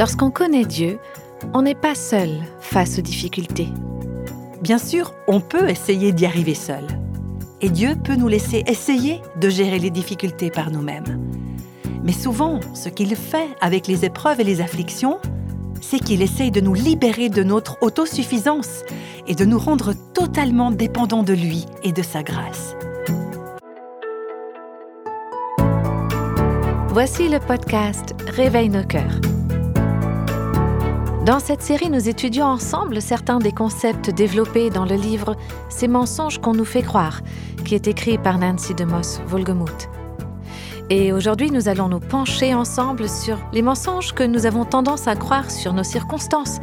Lorsqu'on connaît Dieu, on n'est pas seul face aux difficultés. Bien sûr, on peut essayer d'y arriver seul. Et Dieu peut nous laisser essayer de gérer les difficultés par nous-mêmes. Mais souvent, ce qu'il fait avec les épreuves et les afflictions, c'est qu'il essaye de nous libérer de notre autosuffisance et de nous rendre totalement dépendants de lui et de sa grâce. Voici le podcast Réveille nos cœurs. Dans cette série, nous étudions ensemble certains des concepts développés dans le livre Ces mensonges qu'on nous fait croire, qui est écrit par Nancy DeMoss Volgemuth. Et aujourd'hui, nous allons nous pencher ensemble sur les mensonges que nous avons tendance à croire sur nos circonstances.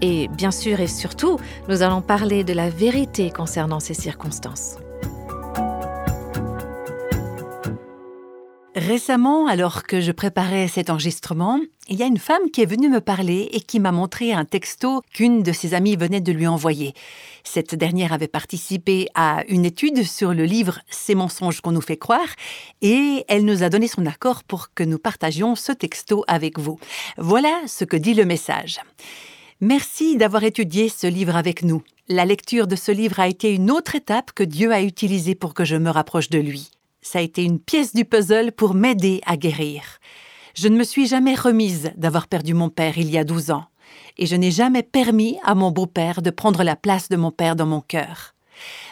Et bien sûr et surtout, nous allons parler de la vérité concernant ces circonstances. Récemment, alors que je préparais cet enregistrement, il y a une femme qui est venue me parler et qui m'a montré un texto qu'une de ses amies venait de lui envoyer. Cette dernière avait participé à une étude sur le livre Ces mensonges qu'on nous fait croire et elle nous a donné son accord pour que nous partagions ce texto avec vous. Voilà ce que dit le message. Merci d'avoir étudié ce livre avec nous. La lecture de ce livre a été une autre étape que Dieu a utilisée pour que je me rapproche de lui ça a été une pièce du puzzle pour m'aider à guérir. Je ne me suis jamais remise d'avoir perdu mon père il y a douze ans, et je n'ai jamais permis à mon beau-père de prendre la place de mon père dans mon cœur.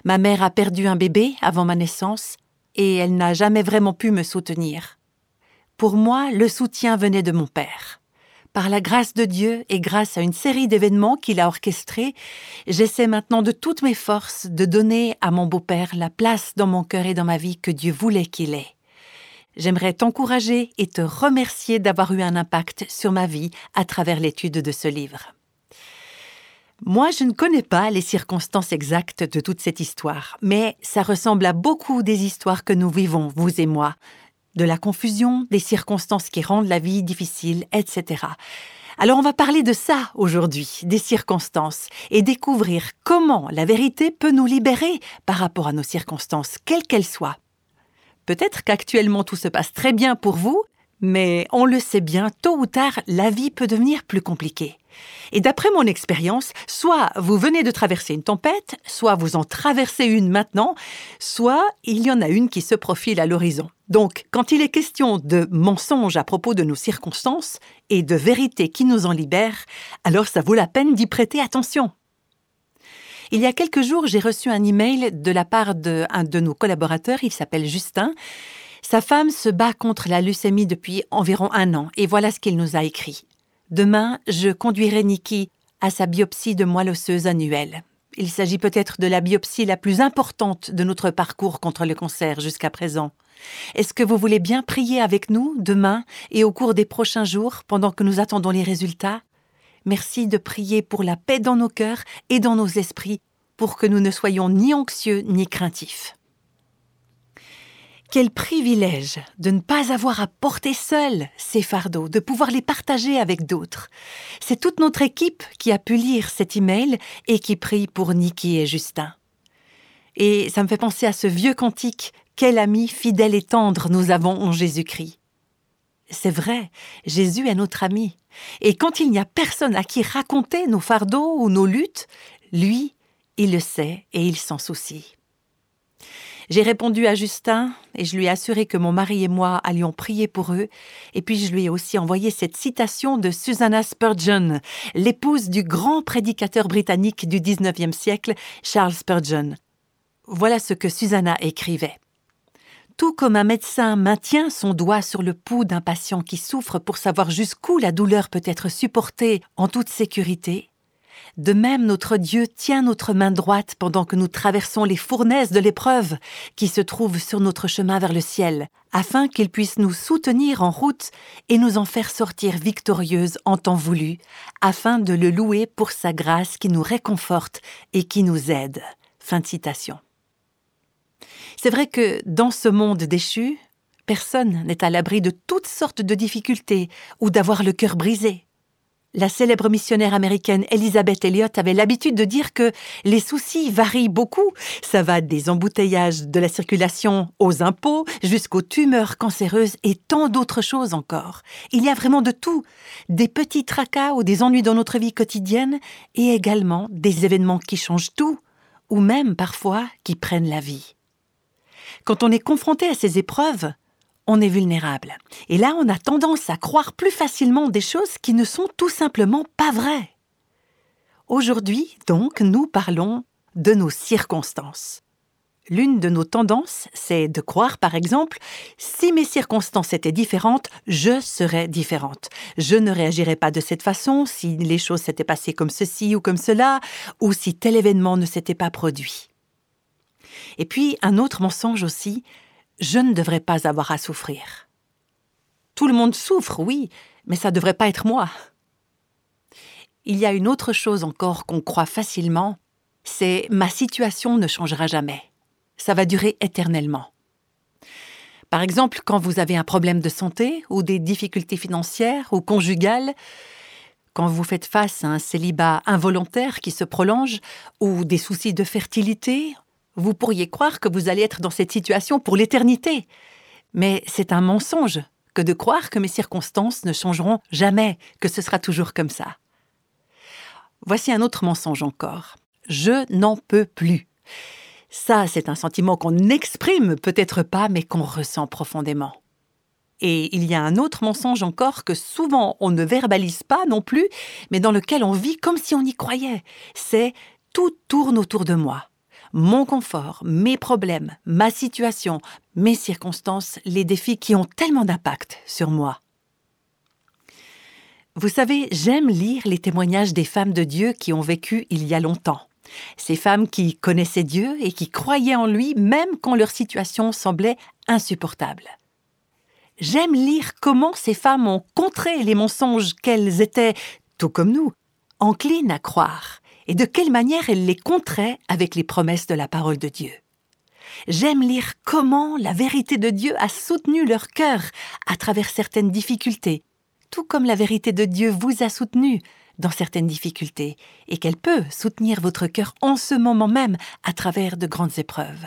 Ma mère a perdu un bébé avant ma naissance, et elle n'a jamais vraiment pu me soutenir. Pour moi, le soutien venait de mon père. Par la grâce de Dieu et grâce à une série d'événements qu'il a orchestrés, j'essaie maintenant de toutes mes forces de donner à mon beau-père la place dans mon cœur et dans ma vie que Dieu voulait qu'il ait. J'aimerais t'encourager et te remercier d'avoir eu un impact sur ma vie à travers l'étude de ce livre. Moi, je ne connais pas les circonstances exactes de toute cette histoire, mais ça ressemble à beaucoup des histoires que nous vivons, vous et moi, de la confusion, des circonstances qui rendent la vie difficile, etc. Alors on va parler de ça aujourd'hui, des circonstances, et découvrir comment la vérité peut nous libérer par rapport à nos circonstances, quelles qu'elles soient. Peut-être qu'actuellement tout se passe très bien pour vous, mais on le sait bien, tôt ou tard, la vie peut devenir plus compliquée. Et d'après mon expérience, soit vous venez de traverser une tempête, soit vous en traversez une maintenant, soit il y en a une qui se profile à l'horizon. Donc, quand il est question de mensonges à propos de nos circonstances et de vérité qui nous en libère, alors ça vaut la peine d'y prêter attention. Il y a quelques jours, j'ai reçu un email de la part de, de nos collaborateurs, il s'appelle Justin. Sa femme se bat contre la leucémie depuis environ un an, et voilà ce qu'il nous a écrit. Demain, je conduirai Nikki à sa biopsie de moelle osseuse annuelle. Il s'agit peut-être de la biopsie la plus importante de notre parcours contre le cancer jusqu'à présent. Est-ce que vous voulez bien prier avec nous demain et au cours des prochains jours pendant que nous attendons les résultats? Merci de prier pour la paix dans nos cœurs et dans nos esprits, pour que nous ne soyons ni anxieux ni craintifs. Quel privilège de ne pas avoir à porter seul ces fardeaux, de pouvoir les partager avec d'autres. C'est toute notre équipe qui a pu lire cet email et qui prie pour Niki et Justin. Et ça me fait penser à ce vieux cantique Quel ami fidèle et tendre nous avons en Jésus-Christ. C'est vrai, Jésus est notre ami. Et quand il n'y a personne à qui raconter nos fardeaux ou nos luttes, lui, il le sait et il s'en soucie. J'ai répondu à Justin et je lui ai assuré que mon mari et moi allions prier pour eux. Et puis je lui ai aussi envoyé cette citation de Susanna Spurgeon, l'épouse du grand prédicateur britannique du XIXe siècle, Charles Spurgeon. Voilà ce que Susanna écrivait. Tout comme un médecin maintient son doigt sur le pouls d'un patient qui souffre pour savoir jusqu'où la douleur peut être supportée en toute sécurité, de même, notre Dieu tient notre main droite pendant que nous traversons les fournaises de l'épreuve qui se trouvent sur notre chemin vers le ciel, afin qu'il puisse nous soutenir en route et nous en faire sortir victorieuses en temps voulu, afin de le louer pour sa grâce qui nous réconforte et qui nous aide. C'est vrai que dans ce monde déchu, personne n'est à l'abri de toutes sortes de difficultés ou d'avoir le cœur brisé. La célèbre missionnaire américaine Elizabeth Elliot avait l'habitude de dire que les soucis varient beaucoup. Ça va des embouteillages de la circulation aux impôts jusqu'aux tumeurs cancéreuses et tant d'autres choses encore. Il y a vraiment de tout. Des petits tracas ou des ennuis dans notre vie quotidienne et également des événements qui changent tout ou même parfois qui prennent la vie. Quand on est confronté à ces épreuves, on est vulnérable. Et là, on a tendance à croire plus facilement des choses qui ne sont tout simplement pas vraies. Aujourd'hui, donc, nous parlons de nos circonstances. L'une de nos tendances, c'est de croire, par exemple, si mes circonstances étaient différentes, je serais différente. Je ne réagirais pas de cette façon si les choses s'étaient passées comme ceci ou comme cela, ou si tel événement ne s'était pas produit. Et puis, un autre mensonge aussi, je ne devrais pas avoir à souffrir. Tout le monde souffre, oui, mais ça ne devrait pas être moi. Il y a une autre chose encore qu'on croit facilement, c'est ma situation ne changera jamais. Ça va durer éternellement. Par exemple, quand vous avez un problème de santé ou des difficultés financières ou conjugales, quand vous faites face à un célibat involontaire qui se prolonge ou des soucis de fertilité vous pourriez croire que vous allez être dans cette situation pour l'éternité. Mais c'est un mensonge que de croire que mes circonstances ne changeront jamais, que ce sera toujours comme ça. Voici un autre mensonge encore. Je n'en peux plus. Ça, c'est un sentiment qu'on n'exprime peut-être pas, mais qu'on ressent profondément. Et il y a un autre mensonge encore que souvent on ne verbalise pas non plus, mais dans lequel on vit comme si on y croyait. C'est tout tourne autour de moi mon confort, mes problèmes, ma situation, mes circonstances, les défis qui ont tellement d'impact sur moi. Vous savez, j'aime lire les témoignages des femmes de Dieu qui ont vécu il y a longtemps. Ces femmes qui connaissaient Dieu et qui croyaient en lui même quand leur situation semblait insupportable. J'aime lire comment ces femmes ont contré les mensonges qu'elles étaient, tout comme nous, enclines à croire et de quelle manière elle les contrait avec les promesses de la parole de Dieu. J'aime lire comment la vérité de Dieu a soutenu leur cœur à travers certaines difficultés, tout comme la vérité de Dieu vous a soutenu dans certaines difficultés, et qu'elle peut soutenir votre cœur en ce moment même à travers de grandes épreuves.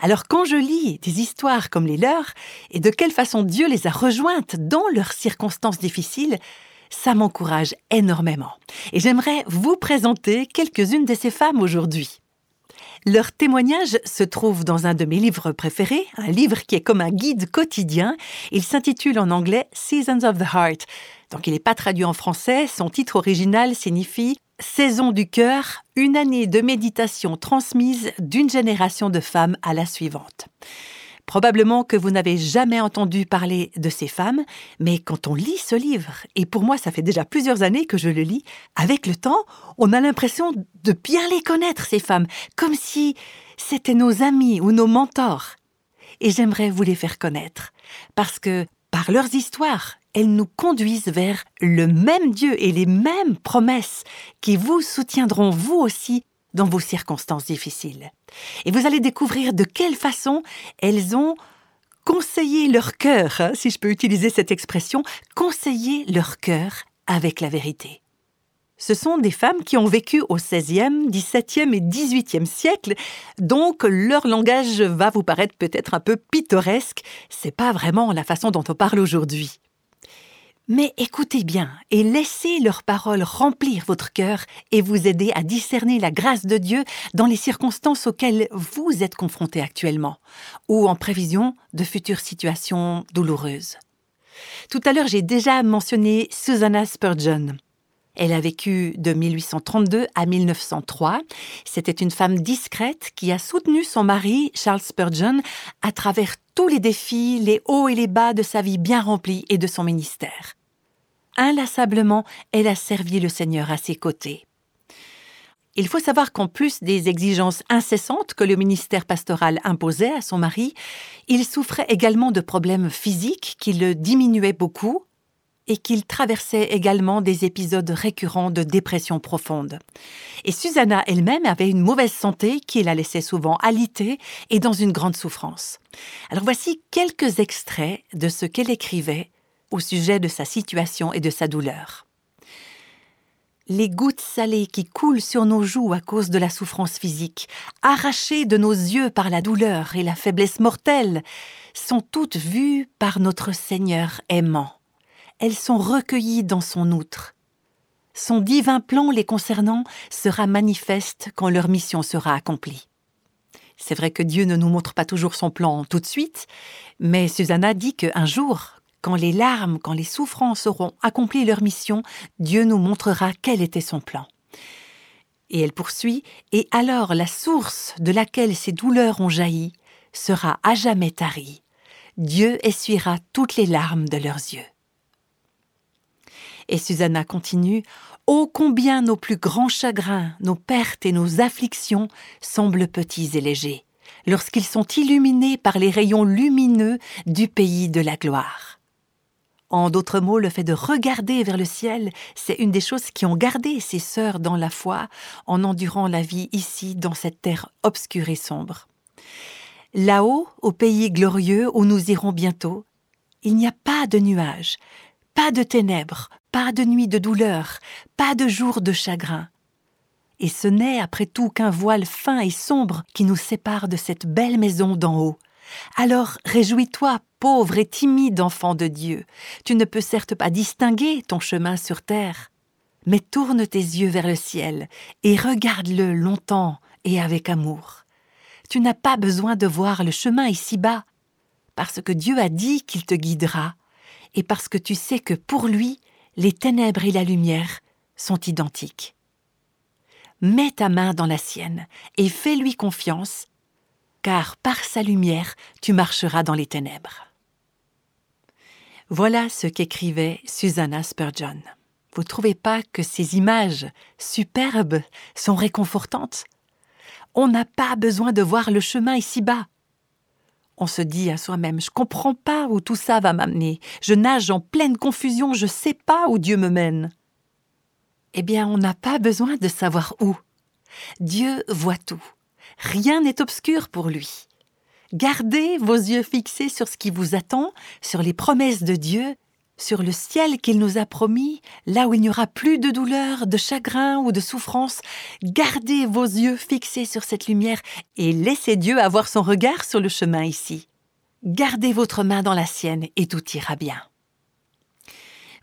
Alors quand je lis des histoires comme les leurs, et de quelle façon Dieu les a rejointes dans leurs circonstances difficiles, ça m'encourage énormément. Et j'aimerais vous présenter quelques-unes de ces femmes aujourd'hui. Leur témoignage se trouve dans un de mes livres préférés, un livre qui est comme un guide quotidien. Il s'intitule en anglais Seasons of the Heart. Donc il n'est pas traduit en français, son titre original signifie Saison du cœur, une année de méditation transmise d'une génération de femmes à la suivante. Probablement que vous n'avez jamais entendu parler de ces femmes, mais quand on lit ce livre, et pour moi ça fait déjà plusieurs années que je le lis, avec le temps, on a l'impression de bien les connaître, ces femmes, comme si c'était nos amis ou nos mentors. Et j'aimerais vous les faire connaître, parce que par leurs histoires, elles nous conduisent vers le même Dieu et les mêmes promesses qui vous soutiendront vous aussi dans vos circonstances difficiles. Et vous allez découvrir de quelle façon elles ont conseillé leur cœur, hein, si je peux utiliser cette expression, conseillé leur cœur avec la vérité. Ce sont des femmes qui ont vécu au XVIe, XVIIe et XVIIIe siècle, donc leur langage va vous paraître peut-être un peu pittoresque. C'est pas vraiment la façon dont on parle aujourd'hui. Mais écoutez bien et laissez leurs paroles remplir votre cœur et vous aider à discerner la grâce de Dieu dans les circonstances auxquelles vous êtes confrontés actuellement ou en prévision de futures situations douloureuses. Tout à l'heure, j'ai déjà mentionné Susanna Spurgeon. Elle a vécu de 1832 à 1903. C'était une femme discrète qui a soutenu son mari, Charles Spurgeon, à travers tous les défis, les hauts et les bas de sa vie bien remplie et de son ministère. Inlassablement, elle a servi le Seigneur à ses côtés. Il faut savoir qu'en plus des exigences incessantes que le ministère pastoral imposait à son mari, il souffrait également de problèmes physiques qui le diminuaient beaucoup et qu'il traversait également des épisodes récurrents de dépression profonde. Et Susanna elle-même avait une mauvaise santé qui la laissait souvent alitée et dans une grande souffrance. Alors voici quelques extraits de ce qu'elle écrivait au sujet de sa situation et de sa douleur. les gouttes salées qui coulent sur nos joues à cause de la souffrance physique, arrachées de nos yeux par la douleur et la faiblesse mortelle, sont toutes vues par notre Seigneur aimant. Elles sont recueillies dans son outre. Son divin plan les concernant sera manifeste quand leur mission sera accomplie. C'est vrai que Dieu ne nous montre pas toujours son plan tout de suite, mais Susanna dit qu'un jour, quand les larmes, quand les souffrances auront accompli leur mission, Dieu nous montrera quel était son plan. Et elle poursuit, et alors la source de laquelle ces douleurs ont jailli sera à jamais tarie. Dieu essuiera toutes les larmes de leurs yeux. Et Susanna continue Ô combien nos plus grands chagrins, nos pertes et nos afflictions semblent petits et légers, lorsqu'ils sont illuminés par les rayons lumineux du pays de la gloire. En d'autres mots, le fait de regarder vers le ciel, c'est une des choses qui ont gardé ses sœurs dans la foi en endurant la vie ici, dans cette terre obscure et sombre. Là-haut, au pays glorieux où nous irons bientôt, il n'y a pas de nuages, pas de ténèbres, pas de nuit de douleur, pas de jour de chagrin. Et ce n'est après tout qu'un voile fin et sombre qui nous sépare de cette belle maison d'en haut, alors réjouis-toi, pauvre et timide enfant de Dieu. Tu ne peux certes pas distinguer ton chemin sur terre, mais tourne tes yeux vers le ciel et regarde-le longtemps et avec amour. Tu n'as pas besoin de voir le chemin ici-bas, parce que Dieu a dit qu'il te guidera, et parce que tu sais que pour lui, les ténèbres et la lumière sont identiques. Mets ta main dans la sienne et fais-lui confiance, car par sa lumière tu marcheras dans les ténèbres. Voilà ce qu'écrivait Susanna Spurgeon. Vous ne trouvez pas que ces images superbes sont réconfortantes? On n'a pas besoin de voir le chemin ici-bas. On se dit à soi-même Je comprends pas où tout ça va m'amener. Je nage en pleine confusion, je sais pas où Dieu me mène. Eh bien, on n'a pas besoin de savoir où. Dieu voit tout. Rien n'est obscur pour lui. Gardez vos yeux fixés sur ce qui vous attend, sur les promesses de Dieu, sur le ciel qu'il nous a promis, là où il n'y aura plus de douleur, de chagrin ou de souffrance. Gardez vos yeux fixés sur cette lumière et laissez Dieu avoir son regard sur le chemin ici. Gardez votre main dans la sienne et tout ira bien.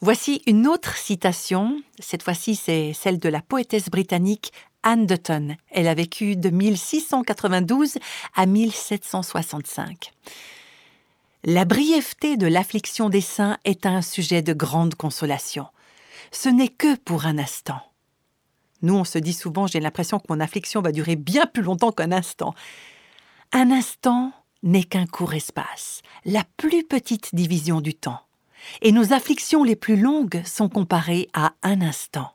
Voici une autre citation, cette fois-ci c'est celle de la poétesse britannique Anne Dutton. Elle a vécu de 1692 à 1765. La brièveté de l'affliction des saints est un sujet de grande consolation. Ce n'est que pour un instant. Nous, on se dit souvent, j'ai l'impression que mon affliction va durer bien plus longtemps qu'un instant. Un instant n'est qu'un court espace, la plus petite division du temps. Et nos afflictions les plus longues sont comparées à un instant.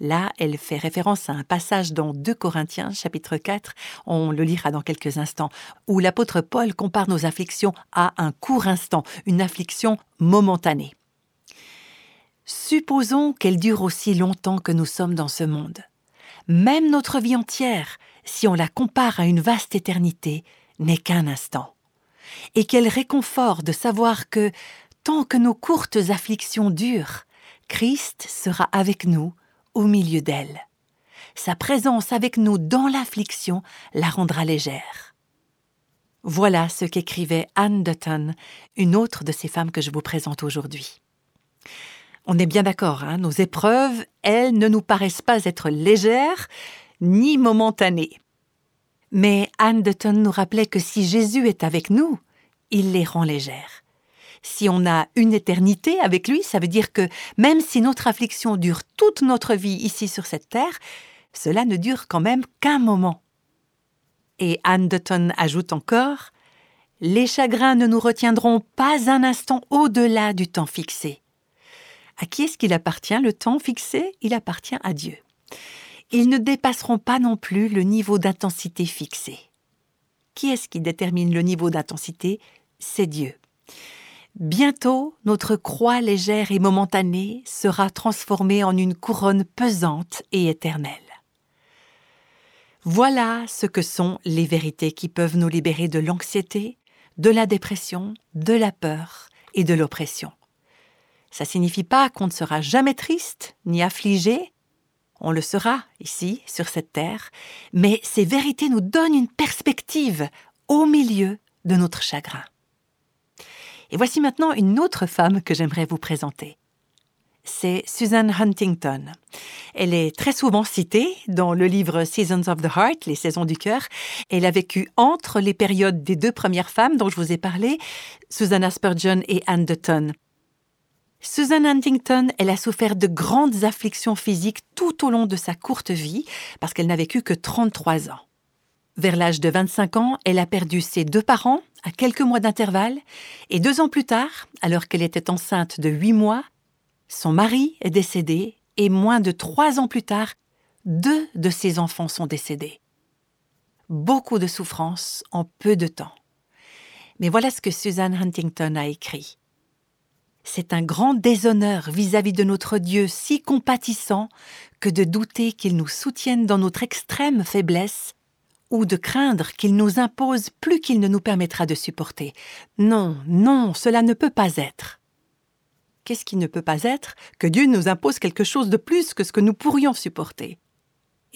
Là, elle fait référence à un passage dans 2 Corinthiens, chapitre 4, on le lira dans quelques instants, où l'apôtre Paul compare nos afflictions à un court instant, une affliction momentanée. Supposons qu'elle dure aussi longtemps que nous sommes dans ce monde. Même notre vie entière, si on la compare à une vaste éternité, n'est qu'un instant. Et quel réconfort de savoir que, tant que nos courtes afflictions durent, Christ sera avec nous au milieu d'elle. Sa présence avec nous dans l'affliction la rendra légère. Voilà ce qu'écrivait Anne Dutton, une autre de ces femmes que je vous présente aujourd'hui. On est bien d'accord, hein, nos épreuves, elles ne nous paraissent pas être légères ni momentanées. Mais Anne Dutton nous rappelait que si Jésus est avec nous, il les rend légères si on a une éternité avec lui, ça veut dire que même si notre affliction dure toute notre vie ici sur cette terre, cela ne dure quand même qu'un moment. Et Anne Dutton ajoute encore Les chagrins ne nous retiendront pas un instant au-delà du temps fixé. À qui est-ce qu'il appartient le temps fixé? Il appartient à Dieu. Ils ne dépasseront pas non plus le niveau d'intensité fixé. Qui est-ce qui détermine le niveau d'intensité? C'est Dieu. Bientôt, notre croix légère et momentanée sera transformée en une couronne pesante et éternelle. Voilà ce que sont les vérités qui peuvent nous libérer de l'anxiété, de la dépression, de la peur et de l'oppression. Ça signifie pas qu'on ne sera jamais triste ni affligé, On le sera ici, sur cette terre, mais ces vérités nous donnent une perspective au milieu de notre chagrin. Et voici maintenant une autre femme que j'aimerais vous présenter. C'est Susan Huntington. Elle est très souvent citée dans le livre Seasons of the Heart, les saisons du cœur. Elle a vécu entre les périodes des deux premières femmes dont je vous ai parlé, Susanna Spurgeon et Anne Dutton. Susan Huntington, elle a souffert de grandes afflictions physiques tout au long de sa courte vie, parce qu'elle n'a vécu que 33 ans. Vers l'âge de 25 ans, elle a perdu ses deux parents à quelques mois d'intervalle, et deux ans plus tard, alors qu'elle était enceinte de huit mois, son mari est décédé, et moins de trois ans plus tard, deux de ses enfants sont décédés. Beaucoup de souffrance en peu de temps. Mais voilà ce que Susan Huntington a écrit. C'est un grand déshonneur vis-à-vis de notre Dieu si compatissant que de douter qu'il nous soutienne dans notre extrême faiblesse ou de craindre qu'il nous impose plus qu'il ne nous permettra de supporter. Non, non, cela ne peut pas être. Qu'est-ce qui ne peut pas être? Que Dieu nous impose quelque chose de plus que ce que nous pourrions supporter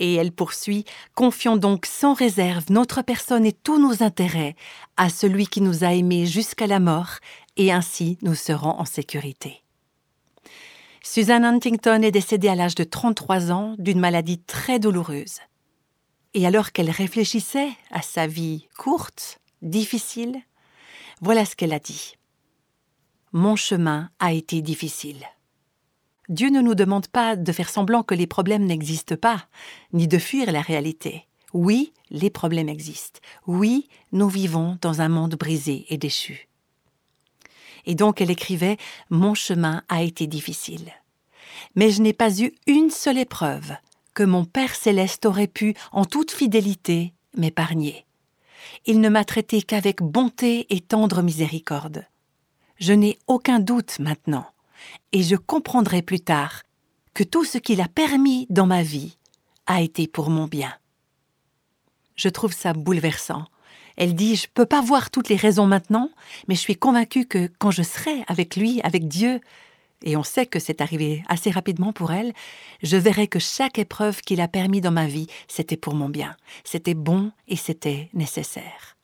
et elle poursuit Confions donc sans réserve notre personne et tous nos intérêts à celui qui nous a aimés jusqu'à la mort, et ainsi nous serons en sécurité. Susan Huntington est décédée à l'âge de 33 ans d'une maladie très douloureuse. Et alors qu'elle réfléchissait à sa vie courte, difficile, voilà ce qu'elle a dit. Mon chemin a été difficile. Dieu ne nous demande pas de faire semblant que les problèmes n'existent pas, ni de fuir la réalité. Oui, les problèmes existent. Oui, nous vivons dans un monde brisé et déchu. Et donc elle écrivait Mon chemin a été difficile. Mais je n'ai pas eu une seule épreuve mon Père céleste aurait pu, en toute fidélité, m'épargner. Il ne m'a traité qu'avec bonté et tendre miséricorde. Je n'ai aucun doute maintenant et je comprendrai plus tard que tout ce qu'il a permis dans ma vie a été pour mon bien. Je trouve ça bouleversant. Elle dit Je ne peux pas voir toutes les raisons maintenant, mais je suis convaincue que quand je serai avec lui, avec Dieu, et on sait que c'est arrivé assez rapidement pour elle, je verrai que chaque épreuve qu'il a permis dans ma vie, c'était pour mon bien, c'était bon et c'était nécessaire.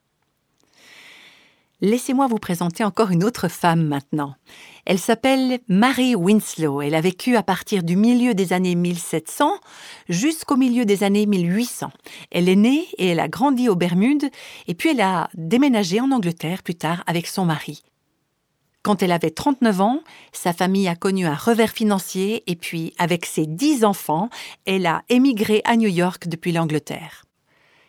Laissez-moi vous présenter encore une autre femme maintenant. Elle s'appelle Mary Winslow. Elle a vécu à partir du milieu des années 1700 jusqu'au milieu des années 1800. Elle est née et elle a grandi aux Bermudes et puis elle a déménagé en Angleterre plus tard avec son mari. Quand elle avait 39 ans, sa famille a connu un revers financier et puis avec ses dix enfants, elle a émigré à New York depuis l'Angleterre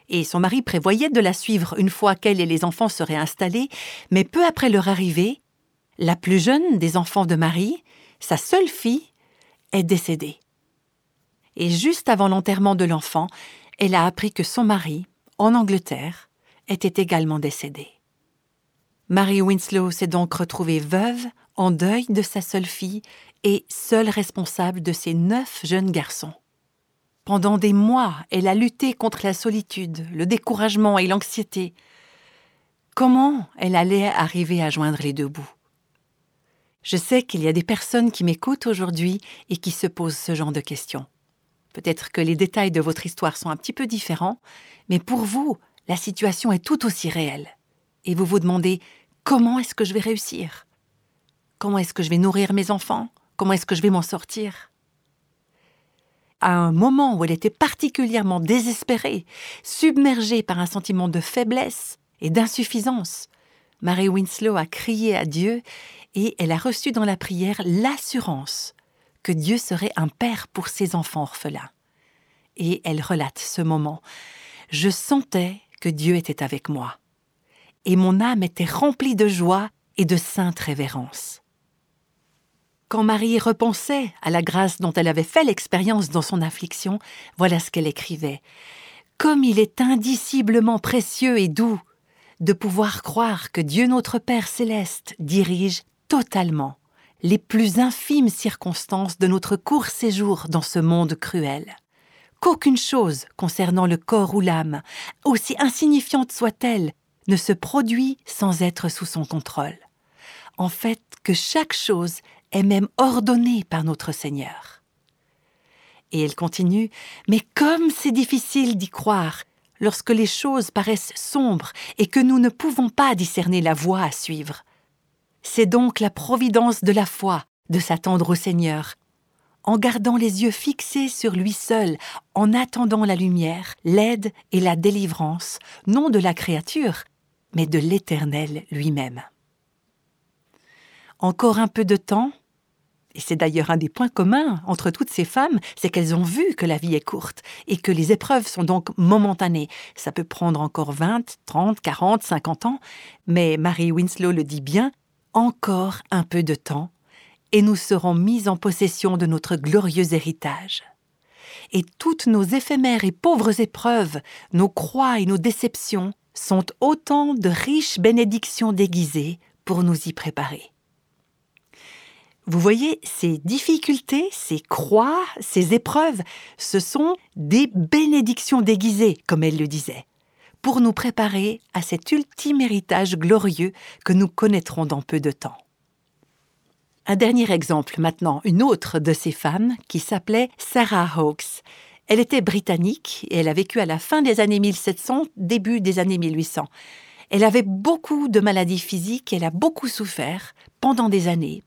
et son mari prévoyait de la suivre une fois qu'elle et les enfants seraient installés, mais peu après leur arrivée, la plus jeune des enfants de Marie, sa seule fille, est décédée. Et juste avant l'enterrement de l'enfant, elle a appris que son mari, en Angleterre, était également décédé. Marie Winslow s'est donc retrouvée veuve, en deuil de sa seule fille et seule responsable de ses neuf jeunes garçons. Pendant des mois, elle a lutté contre la solitude, le découragement et l'anxiété. Comment elle allait arriver à joindre les deux bouts? Je sais qu'il y a des personnes qui m'écoutent aujourd'hui et qui se posent ce genre de questions. Peut-être que les détails de votre histoire sont un petit peu différents, mais pour vous, la situation est tout aussi réelle. Et vous vous demandez comment est-ce que je vais réussir? Comment est-ce que je vais nourrir mes enfants? Comment est-ce que je vais m'en sortir? À un moment où elle était particulièrement désespérée, submergée par un sentiment de faiblesse et d'insuffisance, Mary Winslow a crié à Dieu et elle a reçu dans la prière l'assurance que Dieu serait un père pour ses enfants orphelins. Et elle relate ce moment. Je sentais que Dieu était avec moi. Et mon âme était remplie de joie et de sainte révérence. Quand Marie repensait à la grâce dont elle avait fait l'expérience dans son affliction, voilà ce qu'elle écrivait. Comme il est indiciblement précieux et doux de pouvoir croire que Dieu notre Père céleste dirige totalement les plus infimes circonstances de notre court séjour dans ce monde cruel. Qu'aucune chose concernant le corps ou l'âme, aussi insignifiante soit-elle, ne se produit sans être sous son contrôle. En fait, que chaque chose est même ordonnée par notre Seigneur. Et elle continue Mais comme c'est difficile d'y croire lorsque les choses paraissent sombres et que nous ne pouvons pas discerner la voie à suivre. C'est donc la providence de la foi de s'attendre au Seigneur, en gardant les yeux fixés sur lui seul, en attendant la lumière, l'aide et la délivrance, non de la créature, mais de l'Éternel lui-même. Encore un peu de temps, et c'est d'ailleurs un des points communs entre toutes ces femmes, c'est qu'elles ont vu que la vie est courte et que les épreuves sont donc momentanées. Ça peut prendre encore 20, 30, 40, 50 ans, mais Marie Winslow le dit bien, encore un peu de temps, et nous serons mis en possession de notre glorieux héritage. Et toutes nos éphémères et pauvres épreuves, nos croix et nos déceptions sont autant de riches bénédictions déguisées pour nous y préparer. Vous voyez, ces difficultés, ces croix, ces épreuves, ce sont des bénédictions déguisées, comme elle le disait, pour nous préparer à cet ultime héritage glorieux que nous connaîtrons dans peu de temps. Un dernier exemple maintenant, une autre de ces femmes qui s'appelait Sarah Hawkes. Elle était britannique et elle a vécu à la fin des années 1700, début des années 1800. Elle avait beaucoup de maladies physiques, elle a beaucoup souffert pendant des années,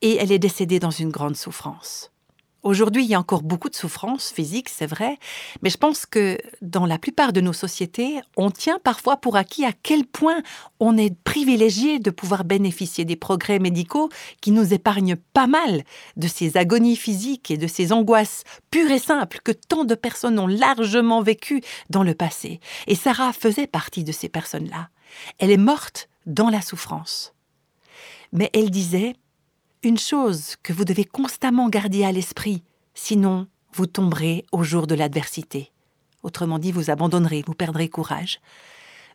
et elle est décédée dans une grande souffrance. Aujourd'hui, il y a encore beaucoup de souffrances physiques, c'est vrai, mais je pense que dans la plupart de nos sociétés, on tient parfois pour acquis à quel point on est privilégié de pouvoir bénéficier des progrès médicaux qui nous épargnent pas mal de ces agonies physiques et de ces angoisses pures et simples que tant de personnes ont largement vécues dans le passé. Et Sarah faisait partie de ces personnes-là. Elle est morte dans la souffrance. Mais elle disait Une chose que vous devez constamment garder à l'esprit, sinon vous tomberez au jour de l'adversité. Autrement dit, vous abandonnerez, vous perdrez courage.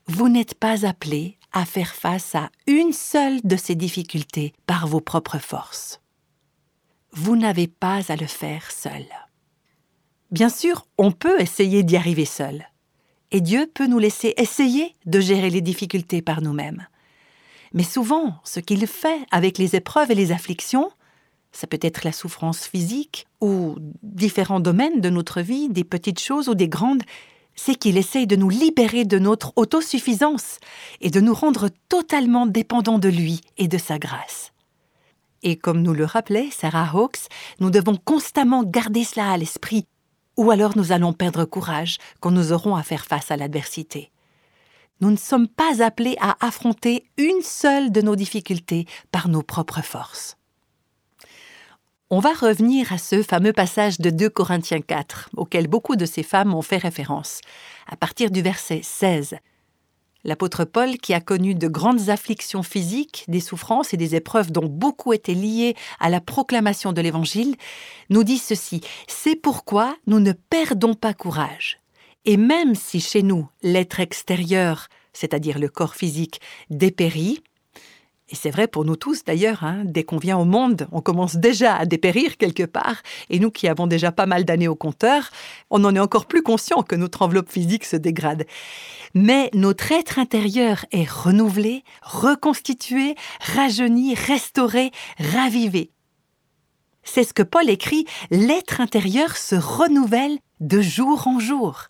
Vous n'êtes pas appelé à faire face à une seule de ces difficultés par vos propres forces. Vous n'avez pas à le faire seul. Bien sûr, on peut essayer d'y arriver seul et Dieu peut nous laisser essayer de gérer les difficultés par nous-mêmes. Mais souvent, ce qu'il fait avec les épreuves et les afflictions, ça peut être la souffrance physique ou différents domaines de notre vie, des petites choses ou des grandes, c'est qu'il essaye de nous libérer de notre autosuffisance et de nous rendre totalement dépendants de lui et de sa grâce. Et comme nous le rappelait Sarah Hawkes, nous devons constamment garder cela à l'esprit ou alors nous allons perdre courage quand nous aurons à faire face à l'adversité. Nous ne sommes pas appelés à affronter une seule de nos difficultés par nos propres forces. On va revenir à ce fameux passage de 2 Corinthiens 4, auquel beaucoup de ces femmes ont fait référence, à partir du verset 16. L'apôtre Paul, qui a connu de grandes afflictions physiques, des souffrances et des épreuves dont beaucoup étaient liées à la proclamation de l'Évangile, nous dit ceci. C'est pourquoi nous ne perdons pas courage. Et même si chez nous l'être extérieur, c'est-à-dire le corps physique, dépérit, et c'est vrai pour nous tous d'ailleurs, hein, dès qu'on vient au monde, on commence déjà à dépérir quelque part, et nous qui avons déjà pas mal d'années au compteur, on en est encore plus conscient que notre enveloppe physique se dégrade. Mais notre être intérieur est renouvelé, reconstitué, rajeuni, restauré, ravivé. C'est ce que Paul écrit, l'être intérieur se renouvelle de jour en jour.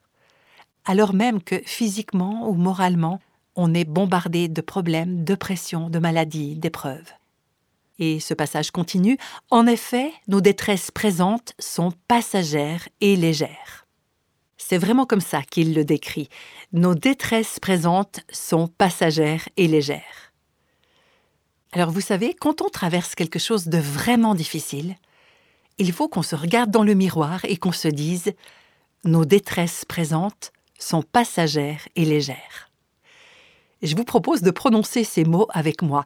Alors même que physiquement ou moralement, on est bombardé de problèmes, de pressions, de maladies, d'épreuves. Et ce passage continue, en effet, nos détresses présentes sont passagères et légères. C'est vraiment comme ça qu'il le décrit. Nos détresses présentes sont passagères et légères. Alors vous savez, quand on traverse quelque chose de vraiment difficile, il faut qu'on se regarde dans le miroir et qu'on se dise ⁇ Nos détresses présentes sont passagères et légères ⁇ je vous propose de prononcer ces mots avec moi.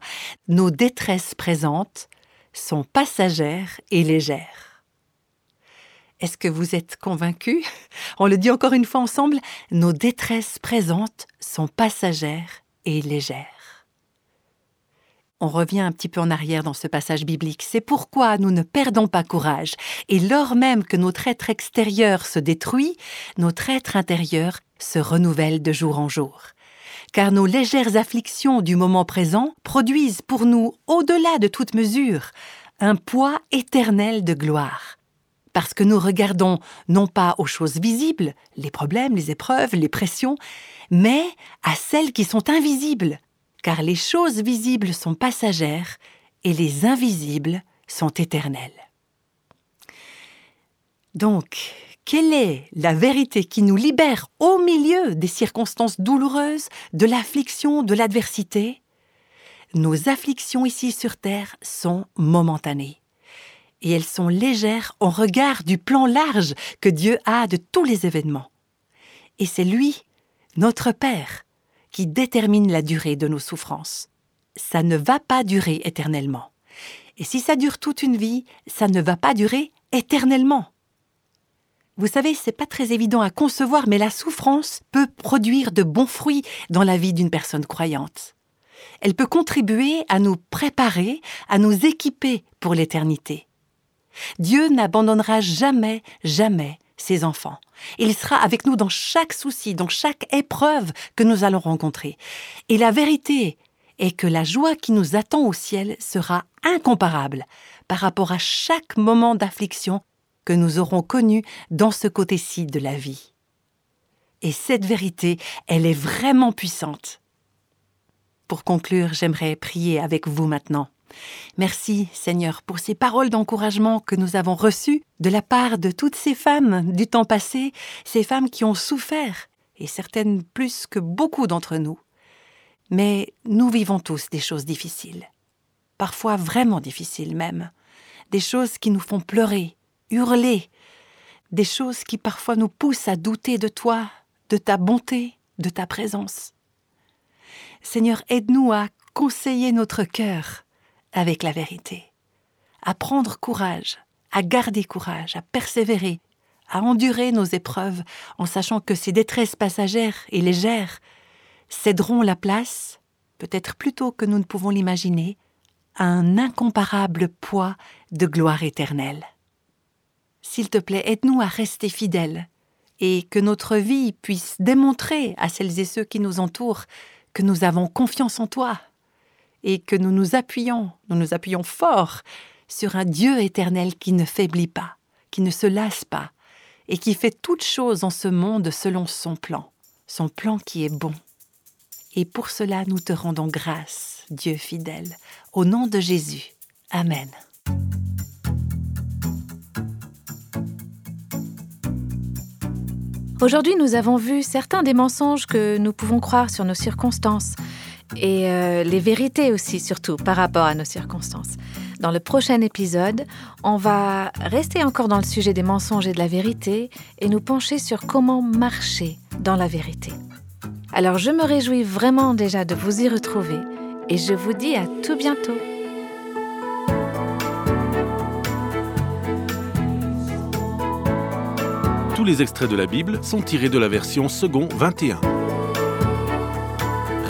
Nos détresses présentes sont passagères et légères. Est-ce que vous êtes convaincus? On le dit encore une fois ensemble, nos détresses présentes sont passagères et légères. On revient un petit peu en arrière dans ce passage biblique. C'est pourquoi nous ne perdons pas courage. Et lors même que notre être extérieur se détruit, notre être intérieur se renouvelle de jour en jour car nos légères afflictions du moment présent produisent pour nous, au-delà de toute mesure, un poids éternel de gloire. parce que nous regardons non pas aux choses visibles, les problèmes, les épreuves, les pressions, mais à celles qui sont invisibles, car les choses visibles sont passagères et les invisibles sont éternelles. Donc, quelle est la vérité qui nous libère au milieu des circonstances douloureuses, de l'affliction, de l'adversité? Nos afflictions ici sur Terre sont momentanées. Et elles sont légères en regard du plan large que Dieu a de tous les événements. Et c'est lui, notre Père, qui détermine la durée de nos souffrances. Ça ne va pas durer éternellement. Et si ça dure toute une vie, ça ne va pas durer éternellement. Vous savez, c'est pas très évident à concevoir, mais la souffrance peut produire de bons fruits dans la vie d'une personne croyante. Elle peut contribuer à nous préparer, à nous équiper pour l'éternité. Dieu n'abandonnera jamais, jamais ses enfants. Il sera avec nous dans chaque souci, dans chaque épreuve que nous allons rencontrer. Et la vérité est que la joie qui nous attend au ciel sera incomparable par rapport à chaque moment d'affliction que nous aurons connu dans ce côté-ci de la vie. Et cette vérité, elle est vraiment puissante. Pour conclure, j'aimerais prier avec vous maintenant. Merci Seigneur pour ces paroles d'encouragement que nous avons reçues de la part de toutes ces femmes du temps passé, ces femmes qui ont souffert, et certaines plus que beaucoup d'entre nous. Mais nous vivons tous des choses difficiles, parfois vraiment difficiles même, des choses qui nous font pleurer, hurler, des choses qui parfois nous poussent à douter de toi, de ta bonté, de ta présence. Seigneur, aide-nous à conseiller notre cœur avec la vérité, à prendre courage, à garder courage, à persévérer, à endurer nos épreuves en sachant que ces détresses passagères et légères céderont la place, peut-être plus tôt que nous ne pouvons l'imaginer, à un incomparable poids de gloire éternelle. S'il te plaît, aide-nous à rester fidèles et que notre vie puisse démontrer à celles et ceux qui nous entourent que nous avons confiance en toi et que nous nous appuyons, nous nous appuyons fort sur un Dieu éternel qui ne faiblit pas, qui ne se lasse pas et qui fait toutes choses en ce monde selon son plan, son plan qui est bon. Et pour cela nous te rendons grâce, Dieu fidèle, au nom de Jésus. Amen. Aujourd'hui, nous avons vu certains des mensonges que nous pouvons croire sur nos circonstances et euh, les vérités aussi, surtout par rapport à nos circonstances. Dans le prochain épisode, on va rester encore dans le sujet des mensonges et de la vérité et nous pencher sur comment marcher dans la vérité. Alors je me réjouis vraiment déjà de vous y retrouver et je vous dis à tout bientôt. Tous les extraits de la Bible sont tirés de la version second 21.